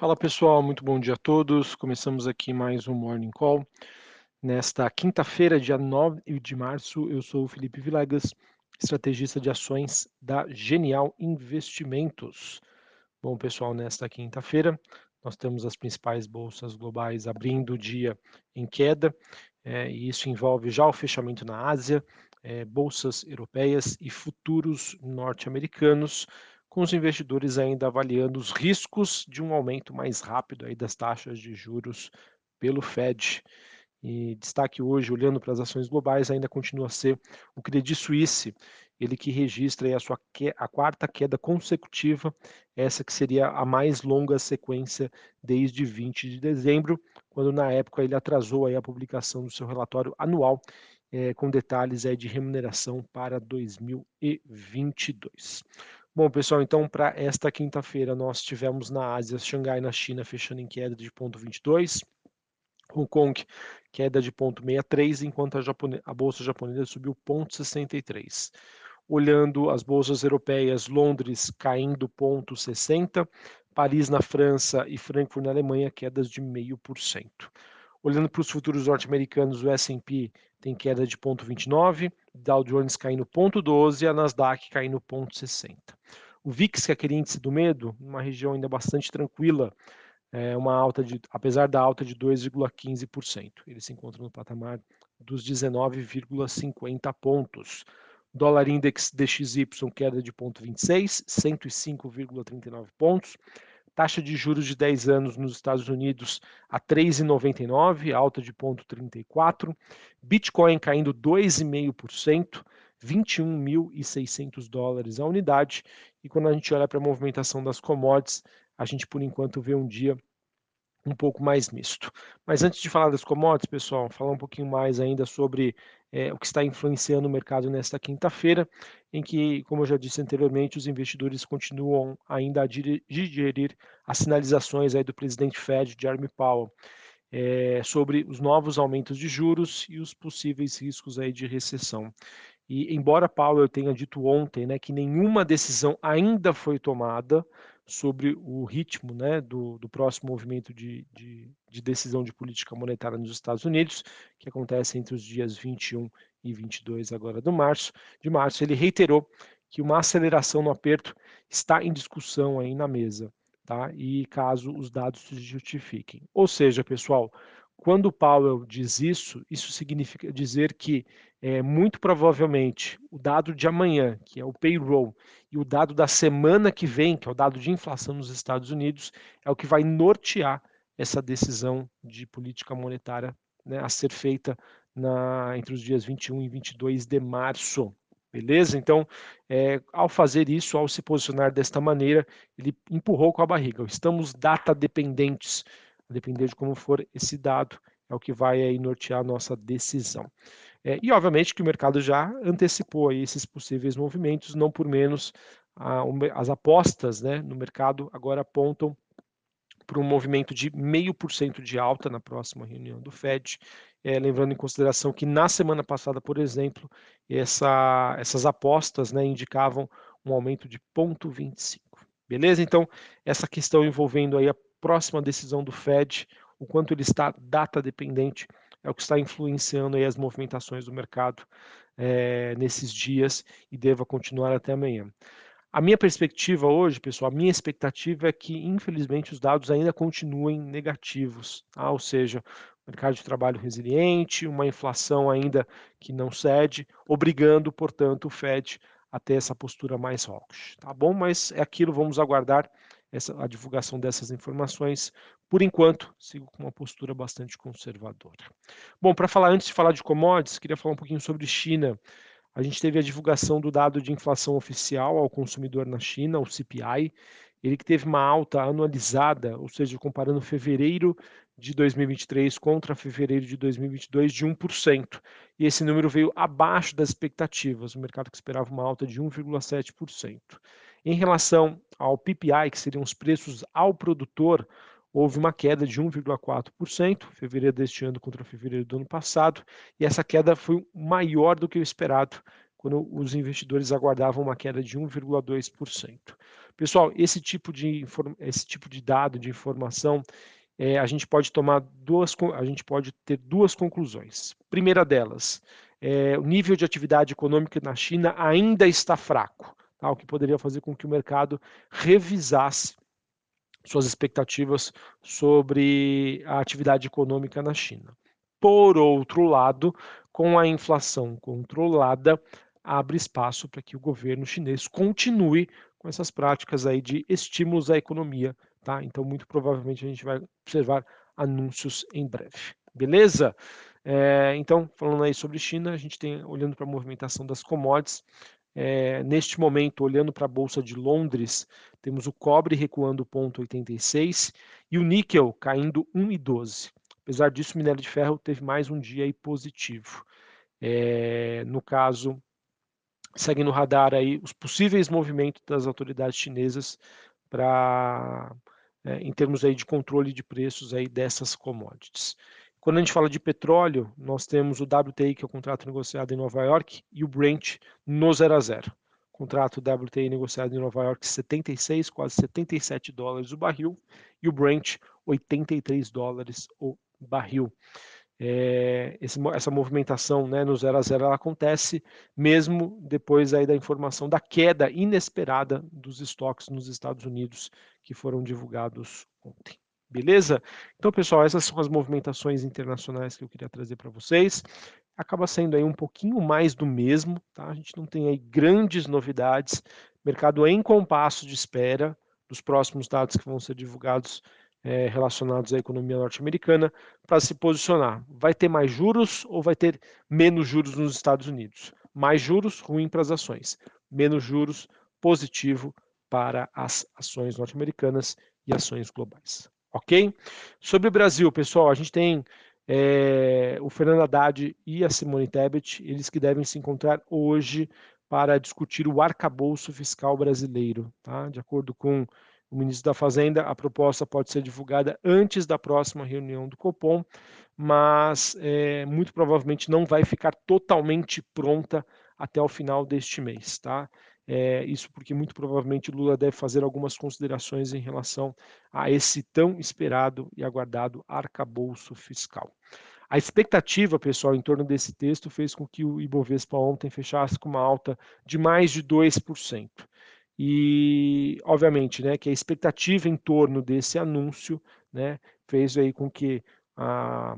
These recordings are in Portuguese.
Fala pessoal, muito bom dia a todos. Começamos aqui mais um Morning Call. Nesta quinta-feira, dia 9 de março, eu sou o Felipe Vilegas, estrategista de ações da Genial Investimentos. Bom, pessoal, nesta quinta-feira, nós temos as principais bolsas globais abrindo o dia em queda, é, e isso envolve já o fechamento na Ásia, é, bolsas europeias e futuros norte-americanos, com os investidores ainda avaliando os riscos de um aumento mais rápido aí das taxas de juros pelo Fed. E destaque hoje, olhando para as ações globais, ainda continua a ser o Credit Suisse, ele que registra a sua que, a quarta queda consecutiva, essa que seria a mais longa sequência desde 20 de dezembro, quando na época ele atrasou aí a publicação do seu relatório anual é, com detalhes aí de remuneração para 2022. Bom, pessoal, então para esta quinta-feira nós tivemos na Ásia, Xangai na China fechando em queda de 0,22, Hong Kong queda de 0,63, enquanto a, Japone... a bolsa japonesa subiu 0,63. Olhando as bolsas europeias, Londres caindo 0,60, Paris na França e Frankfurt na Alemanha quedas de 0,5%. Olhando para os futuros norte-americanos, o S&P tem queda de 0,29, Dow Jones caindo 0,12 e a Nasdaq caindo 0,60. O VIX, que é aquele índice do medo, uma região ainda bastante tranquila, é uma alta de, apesar da alta de 2,15%. Ele se encontra no patamar dos 19,50 pontos. Dólar Index DXY queda de 0,26, 105,39 pontos. Taxa de juros de 10 anos nos Estados Unidos a 3,99, alta de 0,34. Bitcoin caindo 2,5%, 21.600 dólares a unidade. E quando a gente olha para a movimentação das commodities, a gente por enquanto vê um dia um pouco mais misto. Mas antes de falar das commodities, pessoal, falar um pouquinho mais ainda sobre é, o que está influenciando o mercado nesta quinta-feira, em que, como eu já disse anteriormente, os investidores continuam ainda a digerir as sinalizações aí do presidente Fed, Jeremy Powell, é, sobre os novos aumentos de juros e os possíveis riscos aí de recessão. E embora Powell tenha dito ontem né, que nenhuma decisão ainda foi tomada sobre o ritmo né, do, do próximo movimento de, de, de, decisão de política monetária nos Estados Unidos, que acontece entre os dias 21 e 22 agora do março, de março, ele reiterou que uma aceleração no aperto está em discussão aí na mesa, tá? E caso os dados se justifiquem. Ou seja, pessoal, quando Powell diz isso, isso significa dizer que é, muito provavelmente o dado de amanhã, que é o payroll, e o dado da semana que vem, que é o dado de inflação nos Estados Unidos, é o que vai nortear essa decisão de política monetária né, a ser feita na, entre os dias 21 e 22 de março. Beleza? Então, é, ao fazer isso, ao se posicionar desta maneira, ele empurrou com a barriga. Estamos data dependentes a depender de como for esse dado, é o que vai aí nortear a nossa decisão. É, e obviamente que o mercado já antecipou aí esses possíveis movimentos, não por menos a, as apostas né, no mercado agora apontam para um movimento de meio por cento de alta na próxima reunião do Fed, é, lembrando em consideração que na semana passada, por exemplo, essa, essas apostas né, indicavam um aumento de 0,25. Beleza? Então, essa questão envolvendo aí a próxima decisão do Fed, o quanto ele está data dependente, é o que está influenciando as movimentações do mercado é, nesses dias e deva continuar até amanhã. A minha perspectiva hoje, pessoal, a minha expectativa é que, infelizmente, os dados ainda continuem negativos, tá? ou seja, mercado de trabalho resiliente, uma inflação ainda que não cede, obrigando, portanto, o Fed a ter essa postura mais hawkish, tá bom? Mas é aquilo, vamos aguardar essa, a divulgação dessas informações. Por enquanto, sigo com uma postura bastante conservadora. Bom, para falar antes de falar de commodities, queria falar um pouquinho sobre China. A gente teve a divulgação do dado de inflação oficial ao consumidor na China, o CPI, ele que teve uma alta anualizada, ou seja, comparando fevereiro de 2023 contra fevereiro de 2022 de 1%. E esse número veio abaixo das expectativas, o mercado que esperava uma alta de 1,7%. Em relação ao PPI, que seriam os preços ao produtor, houve uma queda de 1,4%, fevereiro deste ano contra fevereiro do ano passado, e essa queda foi maior do que o esperado, quando os investidores aguardavam uma queda de 1,2%. Pessoal, esse tipo de, esse tipo de dado, de informação, é, a gente pode tomar duas, a gente pode ter duas conclusões. Primeira delas, é, o nível de atividade econômica na China ainda está fraco, tá? o que poderia fazer com que o mercado revisasse suas expectativas sobre a atividade econômica na China. Por outro lado, com a inflação controlada, abre espaço para que o governo chinês continue com essas práticas aí de estímulos à economia, tá? Então, muito provavelmente a gente vai observar anúncios em breve. Beleza? É, então, falando aí sobre China, a gente tem, olhando para a movimentação das commodities, é, neste momento, olhando para a Bolsa de Londres, temos o cobre recuando 0,86 e o níquel caindo 1,12. Apesar disso, o minério de ferro teve mais um dia aí positivo. É, no caso, segue no radar aí os possíveis movimentos das autoridades chinesas para é, em termos aí de controle de preços aí dessas commodities. Quando a gente fala de petróleo, nós temos o WTI, que é o contrato negociado em Nova York, e o Brent no 0 a 0. Contrato WTI negociado em Nova York, 76, quase 77 dólares o barril, e o Brent, 83 dólares o barril. É, esse, essa movimentação né, no 0 a 0 ela acontece mesmo depois aí da informação da queda inesperada dos estoques nos Estados Unidos que foram divulgados ontem. Beleza? Então, pessoal, essas são as movimentações internacionais que eu queria trazer para vocês. Acaba sendo aí um pouquinho mais do mesmo, tá? A gente não tem aí grandes novidades. Mercado em compasso de espera dos próximos dados que vão ser divulgados é, relacionados à economia norte-americana para se posicionar. Vai ter mais juros ou vai ter menos juros nos Estados Unidos? Mais juros, ruim para as ações. Menos juros, positivo para as ações norte-americanas e ações globais ok? Sobre o Brasil, pessoal, a gente tem é, o Fernando Haddad e a Simone Tebet, eles que devem se encontrar hoje para discutir o arcabouço fiscal brasileiro. Tá? De acordo com o ministro da Fazenda, a proposta pode ser divulgada antes da próxima reunião do Copom, mas é, muito provavelmente não vai ficar totalmente pronta até o final deste mês. Tá? É, isso porque muito provavelmente Lula deve fazer algumas considerações em relação a esse tão esperado e aguardado arcabouço fiscal. A expectativa, pessoal, em torno desse texto fez com que o Ibovespa ontem fechasse com uma alta de mais de 2%. E, obviamente, né, que a expectativa em torno desse anúncio né, fez aí com que a,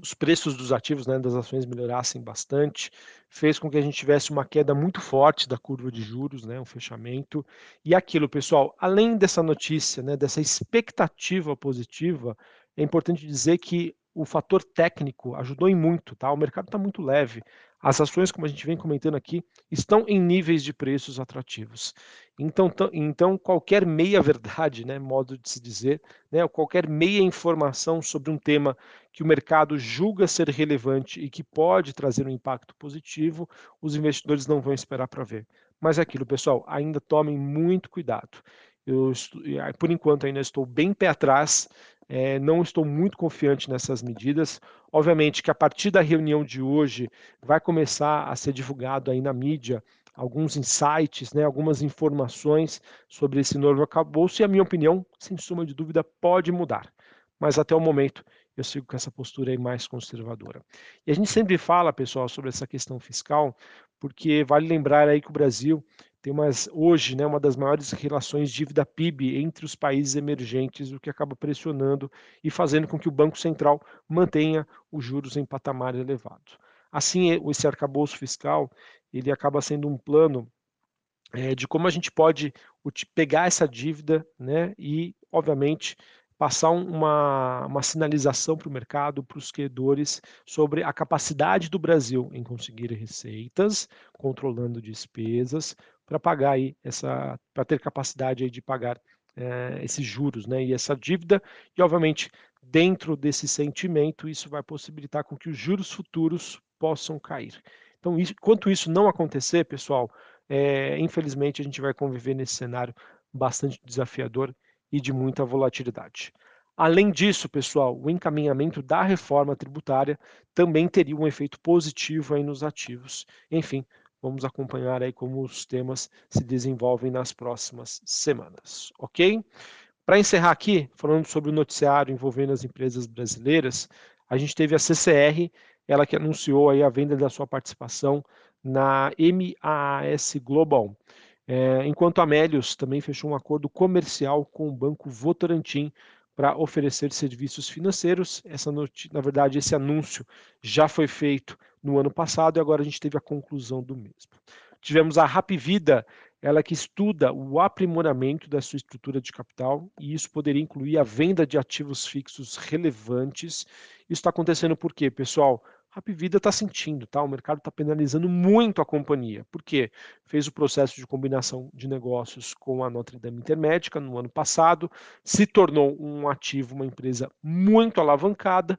os preços dos ativos, né, das ações melhorassem bastante, fez com que a gente tivesse uma queda muito forte da curva de juros, né, um fechamento. E aquilo, pessoal, além dessa notícia, né, dessa expectativa positiva, é importante dizer que o fator técnico ajudou em muito, tá? O mercado está muito leve. As ações, como a gente vem comentando aqui, estão em níveis de preços atrativos. Então, então qualquer meia verdade, né, modo de se dizer, né, qualquer meia informação sobre um tema que o mercado julga ser relevante e que pode trazer um impacto positivo, os investidores não vão esperar para ver. Mas é aquilo, pessoal, ainda tomem muito cuidado. Eu, por enquanto, ainda estou bem pé atrás é, não estou muito confiante nessas medidas. Obviamente que a partir da reunião de hoje vai começar a ser divulgado aí na mídia alguns insights, né, algumas informações sobre esse novo arcabouço e a minha opinião, sem suma de dúvida, pode mudar. Mas até o momento eu sigo com essa postura aí mais conservadora. E a gente sempre fala, pessoal, sobre essa questão fiscal, porque vale lembrar aí que o Brasil tem umas, hoje né, uma das maiores relações dívida-PIB entre os países emergentes, o que acaba pressionando e fazendo com que o Banco Central mantenha os juros em patamar elevado. Assim, esse arcabouço fiscal ele acaba sendo um plano é, de como a gente pode pegar essa dívida né, e, obviamente, passar uma, uma sinalização para o mercado, para os credores, sobre a capacidade do Brasil em conseguir receitas, controlando despesas, para pagar aí essa, para ter capacidade aí de pagar é, esses juros, né, e essa dívida, e obviamente dentro desse sentimento isso vai possibilitar com que os juros futuros possam cair. Então, isso, enquanto isso não acontecer, pessoal, é, infelizmente a gente vai conviver nesse cenário bastante desafiador e de muita volatilidade. Além disso, pessoal, o encaminhamento da reforma tributária também teria um efeito positivo aí nos ativos. Enfim, Vamos acompanhar aí como os temas se desenvolvem nas próximas semanas, ok? Para encerrar aqui, falando sobre o noticiário envolvendo as empresas brasileiras, a gente teve a CCR, ela que anunciou aí a venda da sua participação na MAS Global. É, enquanto a Melius também fechou um acordo comercial com o Banco Votorantim para oferecer serviços financeiros. Essa na verdade, esse anúncio já foi feito no ano passado e agora a gente teve a conclusão do mesmo. Tivemos a Rapvida, ela que estuda o aprimoramento da sua estrutura de capital, e isso poderia incluir a venda de ativos fixos relevantes. Isso está acontecendo por quê, pessoal? A Vida está sentindo, tá? O mercado está penalizando muito a companhia. Por quê? Fez o processo de combinação de negócios com a Notre Dame Intermédica no ano passado, se tornou um ativo, uma empresa muito alavancada.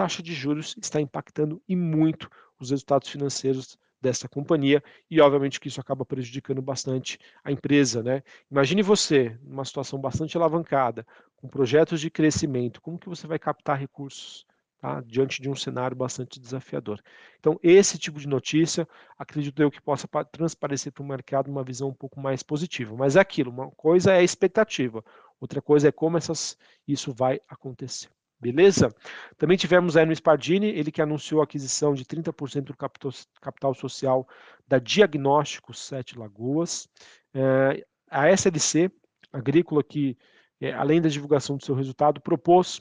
Taxa de juros está impactando e muito os resultados financeiros dessa companhia e obviamente que isso acaba prejudicando bastante a empresa, né? Imagine você numa situação bastante alavancada, com projetos de crescimento, como que você vai captar recursos? tá? diante de um cenário bastante desafiador. Então, esse tipo de notícia, acredito eu que possa transparecer para o mercado uma visão um pouco mais positiva. Mas é aquilo, uma coisa é a expectativa, outra coisa é como essas, isso vai acontecer. Beleza? Também tivemos aí no Spardini, ele que anunciou a aquisição de 30% do capital, social da Diagnóstico Sete Lagoas. É, a SLC, agrícola, que é, além da divulgação do seu resultado, propôs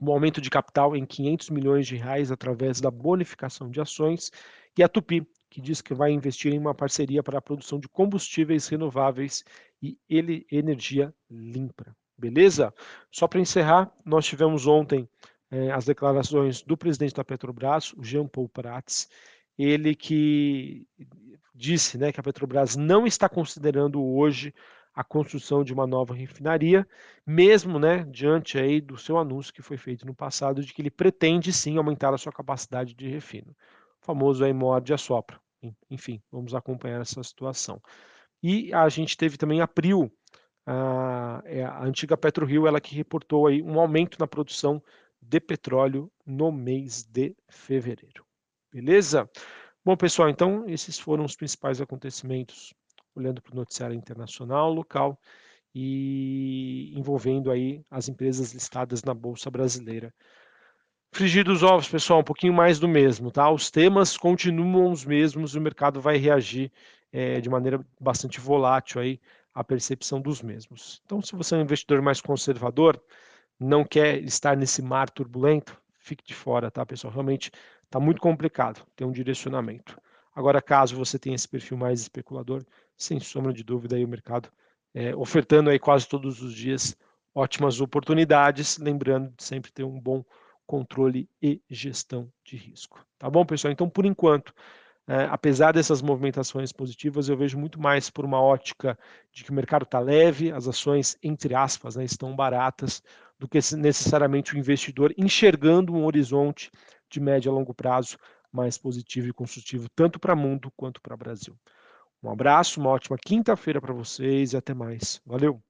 um aumento de capital em 500 milhões de reais através da bonificação de ações, e a Tupi, que diz que vai investir em uma parceria para a produção de combustíveis renováveis e energia limpa. Beleza? Só para encerrar, nós tivemos ontem eh, as declarações do presidente da Petrobras, o Jean Paul Prats, ele que disse né, que a Petrobras não está considerando hoje a construção de uma nova refinaria, mesmo né, diante aí do seu anúncio que foi feito no passado de que ele pretende sim aumentar a sua capacidade de refino. O famoso aí morde a sopra. Enfim, vamos acompanhar essa situação. E a gente teve também a Prio, a, é a antiga PetroRio, ela que reportou aí um aumento na produção de petróleo no mês de fevereiro. Beleza? Bom, pessoal, então esses foram os principais acontecimentos olhando para o noticiário internacional, local e envolvendo aí as empresas listadas na Bolsa Brasileira. Frigir dos ovos, pessoal, um pouquinho mais do mesmo, tá? Os temas continuam os mesmos, o mercado vai reagir é, de maneira bastante volátil aí à percepção dos mesmos. Então, se você é um investidor mais conservador, não quer estar nesse mar turbulento, fique de fora, tá, pessoal? Realmente está muito complicado ter um direcionamento. Agora, caso você tenha esse perfil mais especulador, sem sombra de dúvida, aí o mercado é, ofertando aí quase todos os dias ótimas oportunidades, lembrando de sempre ter um bom controle e gestão de risco. Tá bom, pessoal? Então, por enquanto, é, apesar dessas movimentações positivas, eu vejo muito mais por uma ótica de que o mercado está leve, as ações, entre aspas, né, estão baratas, do que necessariamente o investidor enxergando um horizonte de médio a longo prazo mais positivo e construtivo, tanto para o mundo quanto para o Brasil. Um abraço, uma ótima quinta-feira para vocês e até mais. Valeu!